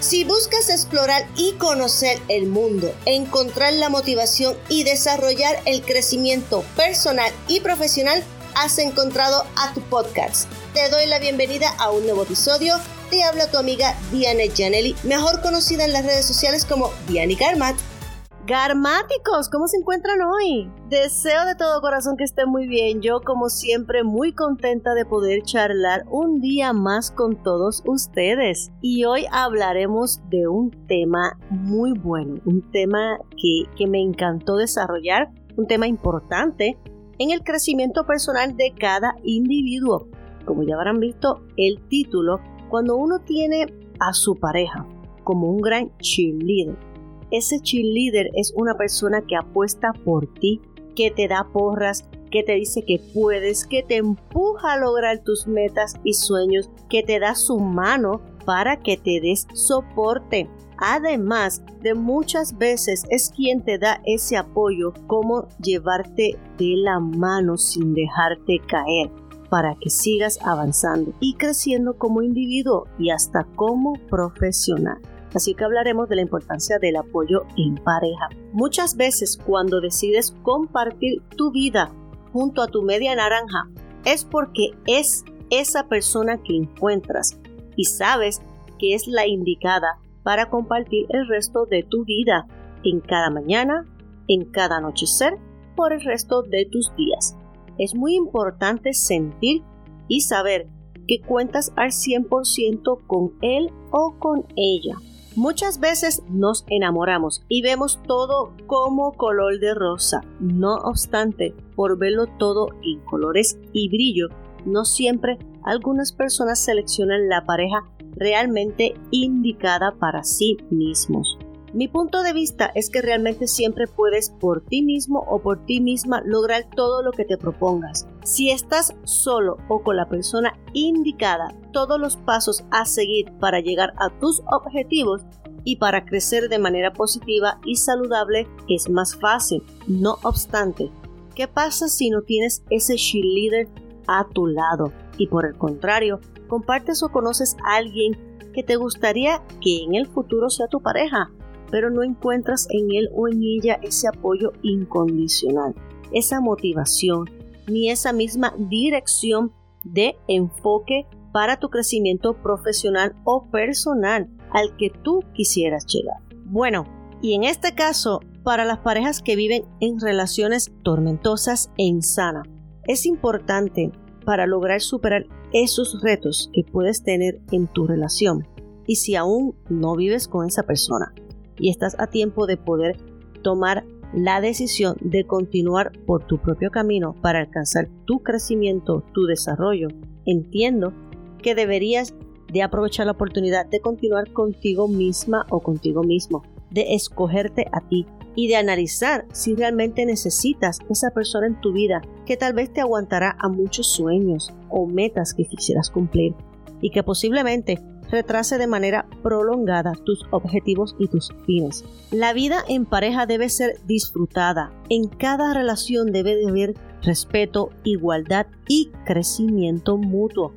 Si buscas explorar y conocer el mundo, encontrar la motivación y desarrollar el crecimiento personal y profesional, has encontrado a tu podcast. Te doy la bienvenida a un nuevo episodio. Te habla tu amiga Diane Janelli, mejor conocida en las redes sociales como Diane Garmat. Garmáticos, ¿cómo se encuentran hoy? Deseo de todo corazón que estén muy bien. Yo, como siempre, muy contenta de poder charlar un día más con todos ustedes. Y hoy hablaremos de un tema muy bueno, un tema que, que me encantó desarrollar, un tema importante en el crecimiento personal de cada individuo. Como ya habrán visto el título, cuando uno tiene a su pareja como un gran cheerleader, ese cheerleader es una persona que apuesta por ti, que te da porras, que te dice que puedes, que te empuja a lograr tus metas y sueños, que te da su mano para que te des soporte. Además de muchas veces es quien te da ese apoyo, como llevarte de la mano sin dejarte caer para que sigas avanzando y creciendo como individuo y hasta como profesional así que hablaremos de la importancia del apoyo en pareja. Muchas veces cuando decides compartir tu vida junto a tu media naranja, es porque es esa persona que encuentras y sabes que es la indicada para compartir el resto de tu vida en cada mañana, en cada anochecer, por el resto de tus días. Es muy importante sentir y saber que cuentas al 100% con él o con ella. Muchas veces nos enamoramos y vemos todo como color de rosa. No obstante, por verlo todo en colores y brillo, no siempre algunas personas seleccionan la pareja realmente indicada para sí mismos. Mi punto de vista es que realmente siempre puedes por ti mismo o por ti misma lograr todo lo que te propongas. Si estás solo o con la persona indicada, todos los pasos a seguir para llegar a tus objetivos y para crecer de manera positiva y saludable es más fácil. No obstante, ¿qué pasa si no tienes ese cheerleader a tu lado? Y por el contrario, compartes o conoces a alguien que te gustaría que en el futuro sea tu pareja pero no encuentras en él o en ella ese apoyo incondicional, esa motivación, ni esa misma dirección de enfoque para tu crecimiento profesional o personal al que tú quisieras llegar. Bueno, y en este caso, para las parejas que viven en relaciones tormentosas e insanas, es importante para lograr superar esos retos que puedes tener en tu relación. Y si aún no vives con esa persona, y estás a tiempo de poder tomar la decisión de continuar por tu propio camino para alcanzar tu crecimiento, tu desarrollo, entiendo que deberías de aprovechar la oportunidad de continuar contigo misma o contigo mismo, de escogerte a ti y de analizar si realmente necesitas esa persona en tu vida que tal vez te aguantará a muchos sueños o metas que quisieras cumplir y que posiblemente retrase de manera prolongada tus objetivos y tus fines. La vida en pareja debe ser disfrutada. En cada relación debe de haber respeto, igualdad y crecimiento mutuo.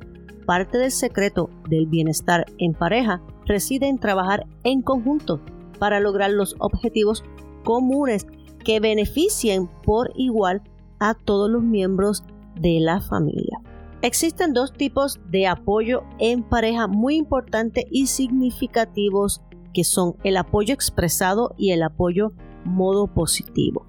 Parte del secreto del bienestar en pareja reside en trabajar en conjunto para lograr los objetivos comunes que beneficien por igual a todos los miembros de la familia. Existen dos tipos de apoyo en pareja muy importantes y significativos que son el apoyo expresado y el apoyo modo positivo.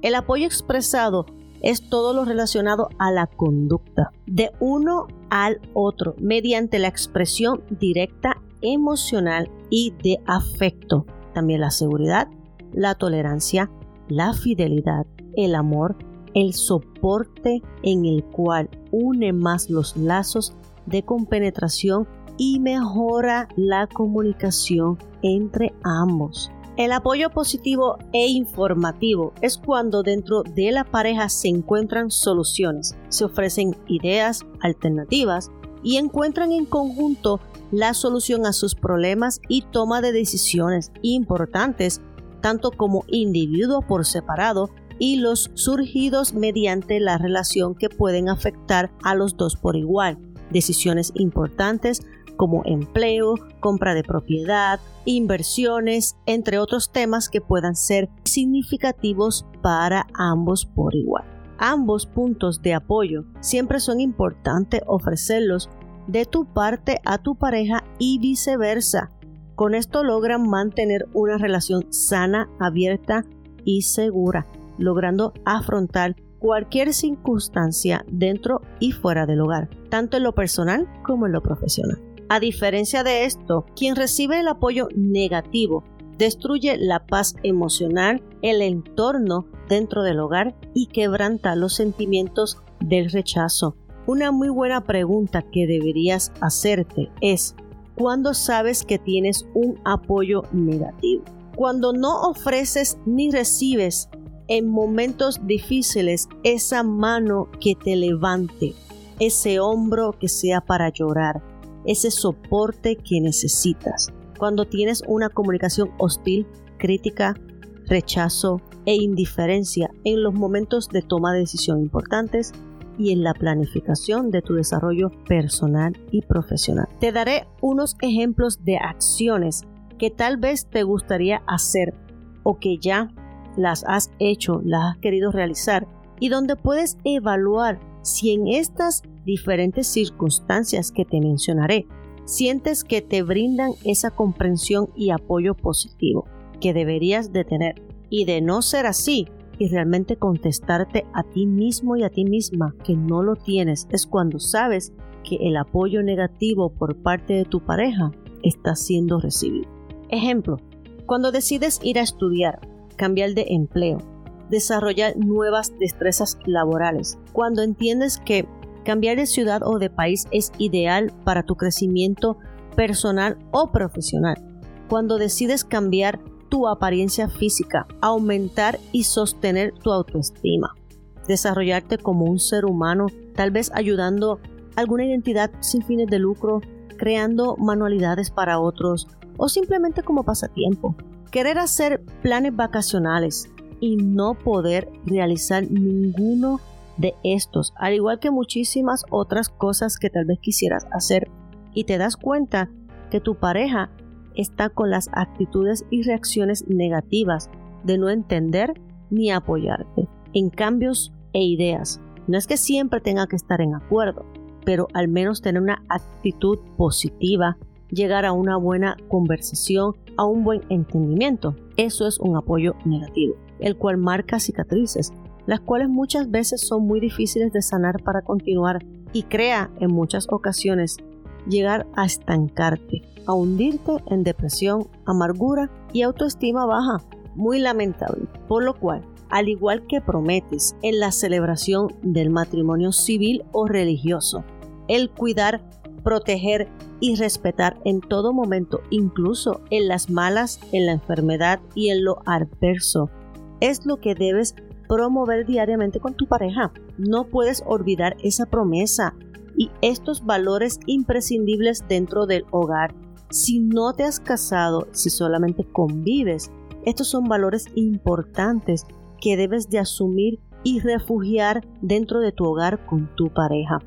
El apoyo expresado es todo lo relacionado a la conducta de uno al otro mediante la expresión directa emocional y de afecto. También la seguridad, la tolerancia, la fidelidad, el amor, el soporte en el cual une más los lazos de compenetración y mejora la comunicación entre ambos. El apoyo positivo e informativo es cuando dentro de la pareja se encuentran soluciones, se ofrecen ideas alternativas y encuentran en conjunto la solución a sus problemas y toma de decisiones importantes, tanto como individuo por separado y los surgidos mediante la relación que pueden afectar a los dos por igual. Decisiones importantes como empleo, compra de propiedad, inversiones, entre otros temas que puedan ser significativos para ambos por igual. Ambos puntos de apoyo siempre son importantes ofrecerlos de tu parte a tu pareja y viceversa. Con esto logran mantener una relación sana, abierta y segura, logrando afrontar cualquier circunstancia dentro y fuera del hogar, tanto en lo personal como en lo profesional. A diferencia de esto, quien recibe el apoyo negativo destruye la paz emocional, el entorno dentro del hogar y quebranta los sentimientos del rechazo. Una muy buena pregunta que deberías hacerte es, ¿cuándo sabes que tienes un apoyo negativo? Cuando no ofreces ni recibes en momentos difíciles esa mano que te levante, ese hombro que sea para llorar, ese soporte que necesitas. Cuando tienes una comunicación hostil, crítica, rechazo e indiferencia en los momentos de toma de decisión importantes y en la planificación de tu desarrollo personal y profesional. Te daré unos ejemplos de acciones que tal vez te gustaría hacer o que ya las has hecho, las has querido realizar y donde puedes evaluar si en estas diferentes circunstancias que te mencionaré sientes que te brindan esa comprensión y apoyo positivo que deberías de tener. Y de no ser así, y realmente contestarte a ti mismo y a ti misma que no lo tienes, es cuando sabes que el apoyo negativo por parte de tu pareja está siendo recibido. Ejemplo, cuando decides ir a estudiar cambiar de empleo, desarrollar nuevas destrezas laborales. Cuando entiendes que cambiar de ciudad o de país es ideal para tu crecimiento personal o profesional. Cuando decides cambiar tu apariencia física, aumentar y sostener tu autoestima. Desarrollarte como un ser humano, tal vez ayudando alguna identidad sin fines de lucro, creando manualidades para otros o simplemente como pasatiempo querer hacer planes vacacionales y no poder realizar ninguno de estos, al igual que muchísimas otras cosas que tal vez quisieras hacer y te das cuenta que tu pareja está con las actitudes y reacciones negativas de no entender ni apoyarte en cambios e ideas. No es que siempre tenga que estar en acuerdo, pero al menos tener una actitud positiva, llegar a una buena conversación a un buen entendimiento. Eso es un apoyo negativo, el cual marca cicatrices, las cuales muchas veces son muy difíciles de sanar para continuar y crea en muchas ocasiones llegar a estancarte, a hundirte en depresión, amargura y autoestima baja. Muy lamentable. Por lo cual, al igual que prometes en la celebración del matrimonio civil o religioso, el cuidar proteger y respetar en todo momento, incluso en las malas, en la enfermedad y en lo adverso. Es lo que debes promover diariamente con tu pareja. No puedes olvidar esa promesa y estos valores imprescindibles dentro del hogar. Si no te has casado, si solamente convives, estos son valores importantes que debes de asumir y refugiar dentro de tu hogar con tu pareja.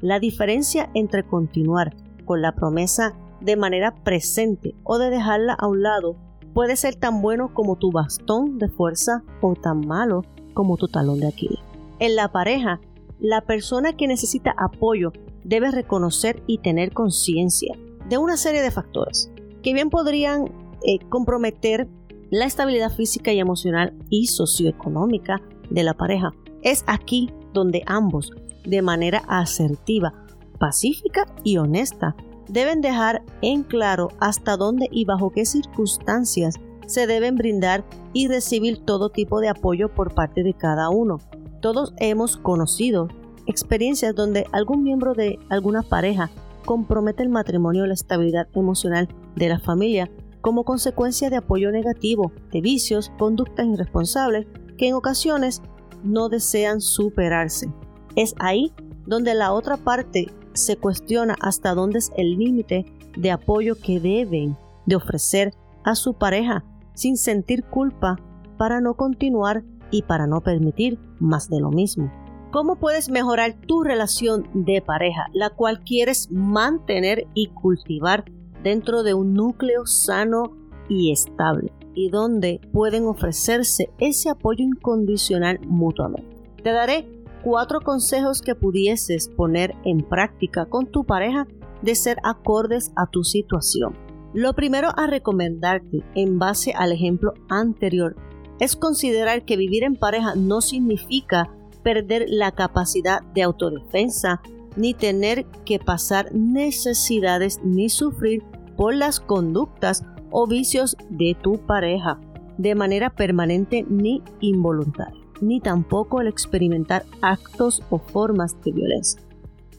La diferencia entre continuar con la promesa de manera presente o de dejarla a un lado puede ser tan bueno como tu bastón de fuerza o tan malo como tu talón de Aquiles. En la pareja, la persona que necesita apoyo debe reconocer y tener conciencia de una serie de factores que bien podrían eh, comprometer la estabilidad física y emocional y socioeconómica de la pareja. Es aquí donde ambos de manera asertiva, pacífica y honesta. Deben dejar en claro hasta dónde y bajo qué circunstancias se deben brindar y recibir todo tipo de apoyo por parte de cada uno. Todos hemos conocido experiencias donde algún miembro de alguna pareja compromete el matrimonio o la estabilidad emocional de la familia como consecuencia de apoyo negativo, de vicios, conductas irresponsables que en ocasiones no desean superarse. Es ahí donde la otra parte se cuestiona hasta dónde es el límite de apoyo que deben de ofrecer a su pareja sin sentir culpa para no continuar y para no permitir más de lo mismo. cómo puedes mejorar tu relación de pareja, la cual quieres mantener y cultivar dentro de un núcleo sano y estable, y donde pueden ofrecerse ese apoyo incondicional mutuamente. Te daré cuatro consejos que pudieses poner en práctica con tu pareja de ser acordes a tu situación. Lo primero a recomendarte en base al ejemplo anterior es considerar que vivir en pareja no significa perder la capacidad de autodefensa, ni tener que pasar necesidades ni sufrir por las conductas o vicios de tu pareja de manera permanente ni involuntaria, ni tampoco el experimentar actos o formas de violencia.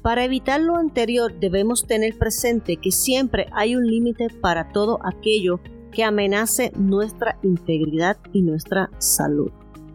Para evitar lo anterior debemos tener presente que siempre hay un límite para todo aquello que amenace nuestra integridad y nuestra salud.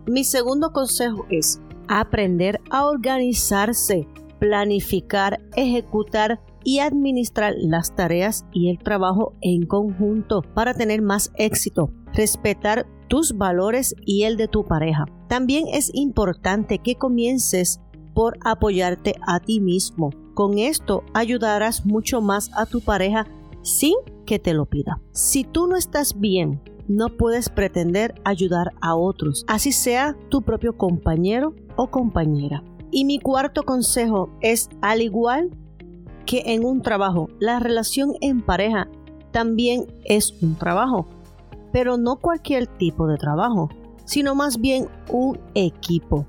Mi segundo consejo es aprender a organizarse, planificar, ejecutar y administrar las tareas y el trabajo en conjunto para tener más éxito. Respetar tus valores y el de tu pareja. También es importante que comiences por apoyarte a ti mismo. Con esto ayudarás mucho más a tu pareja sin que te lo pida. Si tú no estás bien, no puedes pretender ayudar a otros, así sea tu propio compañero o compañera. Y mi cuarto consejo es, al igual que en un trabajo, la relación en pareja también es un trabajo, pero no cualquier tipo de trabajo, sino más bien un equipo.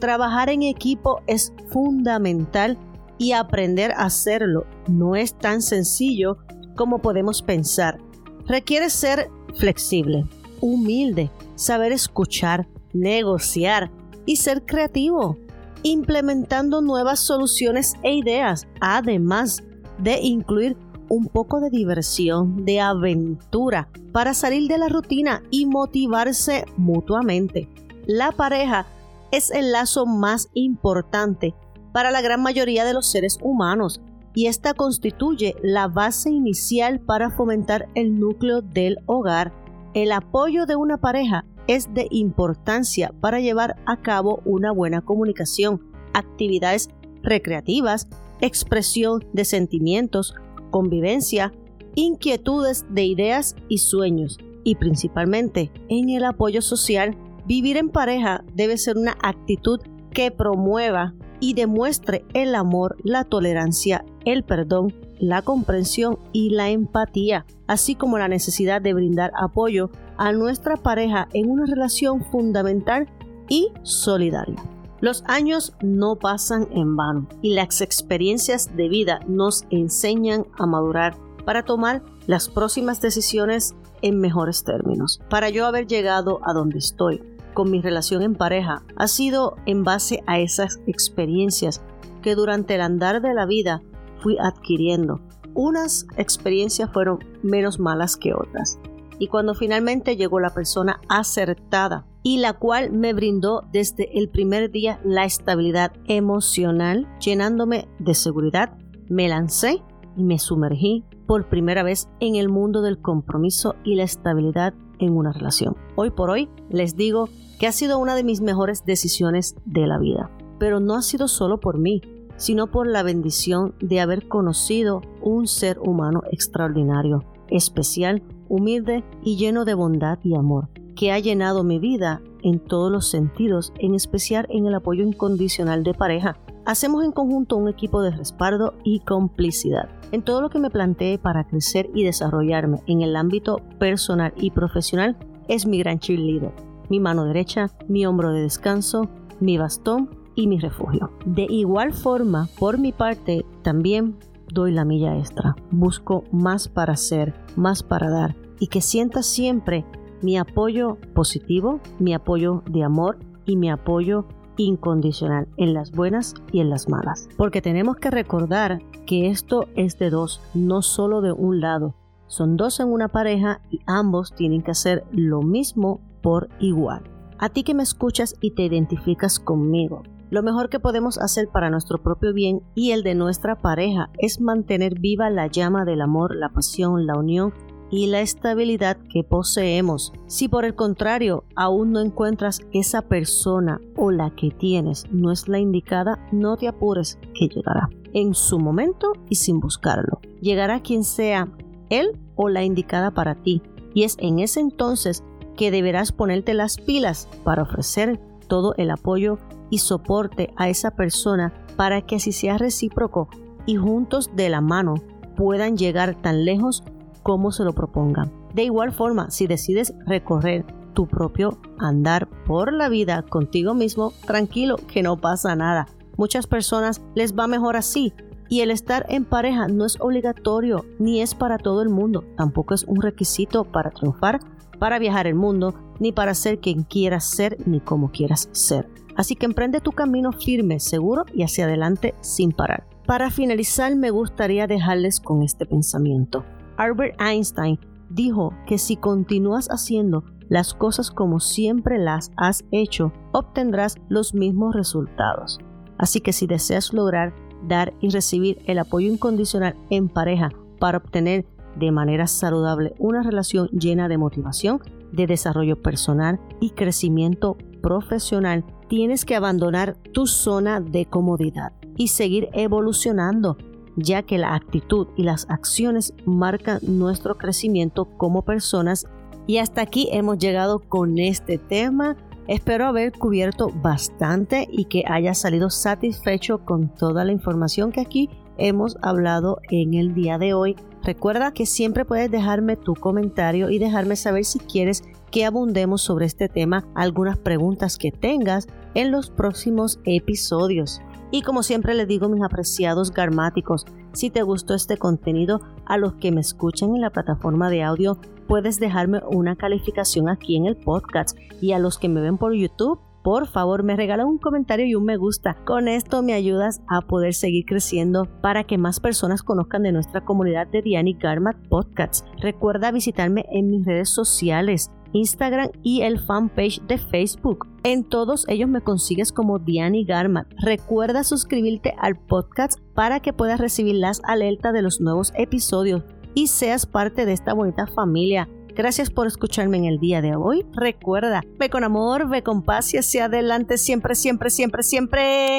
Trabajar en equipo es fundamental y aprender a hacerlo no es tan sencillo como podemos pensar. Requiere ser flexible, humilde, saber escuchar, negociar y ser creativo, implementando nuevas soluciones e ideas, además de incluir un poco de diversión, de aventura, para salir de la rutina y motivarse mutuamente. La pareja es el lazo más importante para la gran mayoría de los seres humanos y esta constituye la base inicial para fomentar el núcleo del hogar. El apoyo de una pareja es de importancia para llevar a cabo una buena comunicación, actividades recreativas, expresión de sentimientos, convivencia, inquietudes de ideas y sueños, y principalmente en el apoyo social. Vivir en pareja debe ser una actitud que promueva y demuestre el amor, la tolerancia, el perdón, la comprensión y la empatía, así como la necesidad de brindar apoyo a nuestra pareja en una relación fundamental y solidaria. Los años no pasan en vano y las experiencias de vida nos enseñan a madurar para tomar las próximas decisiones en mejores términos. Para yo haber llegado a donde estoy, con mi relación en pareja ha sido en base a esas experiencias que durante el andar de la vida fui adquiriendo. Unas experiencias fueron menos malas que otras. Y cuando finalmente llegó la persona acertada y la cual me brindó desde el primer día la estabilidad emocional, llenándome de seguridad, me lancé y me sumergí por primera vez en el mundo del compromiso y la estabilidad en una relación. Hoy por hoy les digo que ha sido una de mis mejores decisiones de la vida. Pero no ha sido solo por mí, sino por la bendición de haber conocido un ser humano extraordinario, especial, humilde y lleno de bondad y amor, que ha llenado mi vida en todos los sentidos, en especial en el apoyo incondicional de pareja. Hacemos en conjunto un equipo de respaldo y complicidad. En todo lo que me planteé para crecer y desarrollarme en el ámbito personal y profesional, es mi gran cheerleader mi mano derecha, mi hombro de descanso, mi bastón y mi refugio. De igual forma, por mi parte, también doy la milla extra. Busco más para hacer, más para dar y que sienta siempre mi apoyo positivo, mi apoyo de amor y mi apoyo incondicional en las buenas y en las malas. Porque tenemos que recordar que esto es de dos, no solo de un lado. Son dos en una pareja y ambos tienen que hacer lo mismo por igual. A ti que me escuchas y te identificas conmigo, lo mejor que podemos hacer para nuestro propio bien y el de nuestra pareja es mantener viva la llama del amor, la pasión, la unión y la estabilidad que poseemos. Si por el contrario aún no encuentras esa persona o la que tienes no es la indicada, no te apures que llegará en su momento y sin buscarlo. Llegará quien sea él o la indicada para ti y es en ese entonces que deberás ponerte las pilas para ofrecer todo el apoyo y soporte a esa persona para que así sea recíproco y juntos de la mano puedan llegar tan lejos como se lo propongan. De igual forma, si decides recorrer tu propio andar por la vida contigo mismo, tranquilo que no pasa nada. Muchas personas les va mejor así y el estar en pareja no es obligatorio ni es para todo el mundo, tampoco es un requisito para triunfar, para viajar el mundo, ni para ser quien quieras ser ni como quieras ser. Así que emprende tu camino firme, seguro y hacia adelante sin parar. Para finalizar, me gustaría dejarles con este pensamiento. Albert Einstein dijo que si continúas haciendo las cosas como siempre las has hecho, obtendrás los mismos resultados. Así que si deseas lograr dar y recibir el apoyo incondicional en pareja para obtener de manera saludable una relación llena de motivación, de desarrollo personal y crecimiento profesional, tienes que abandonar tu zona de comodidad y seguir evolucionando, ya que la actitud y las acciones marcan nuestro crecimiento como personas. Y hasta aquí hemos llegado con este tema. Espero haber cubierto bastante y que hayas salido satisfecho con toda la información que aquí hemos hablado en el día de hoy. Recuerda que siempre puedes dejarme tu comentario y dejarme saber si quieres que abundemos sobre este tema, algunas preguntas que tengas en los próximos episodios. Y como siempre les digo, mis apreciados garmáticos, si te gustó este contenido, a los que me escuchan en la plataforma de audio, puedes dejarme una calificación aquí en el podcast. Y a los que me ven por YouTube, por favor me regalan un comentario y un me gusta. Con esto me ayudas a poder seguir creciendo para que más personas conozcan de nuestra comunidad de Diani Garmat Podcasts. Recuerda visitarme en mis redes sociales. Instagram y el fanpage de Facebook. En todos ellos me consigues como Diani Garmat. Recuerda suscribirte al podcast para que puedas recibir las alertas de los nuevos episodios y seas parte de esta bonita familia. Gracias por escucharme en el día de hoy. Recuerda, ve con amor, ve con paz y hacia adelante siempre, siempre, siempre, siempre.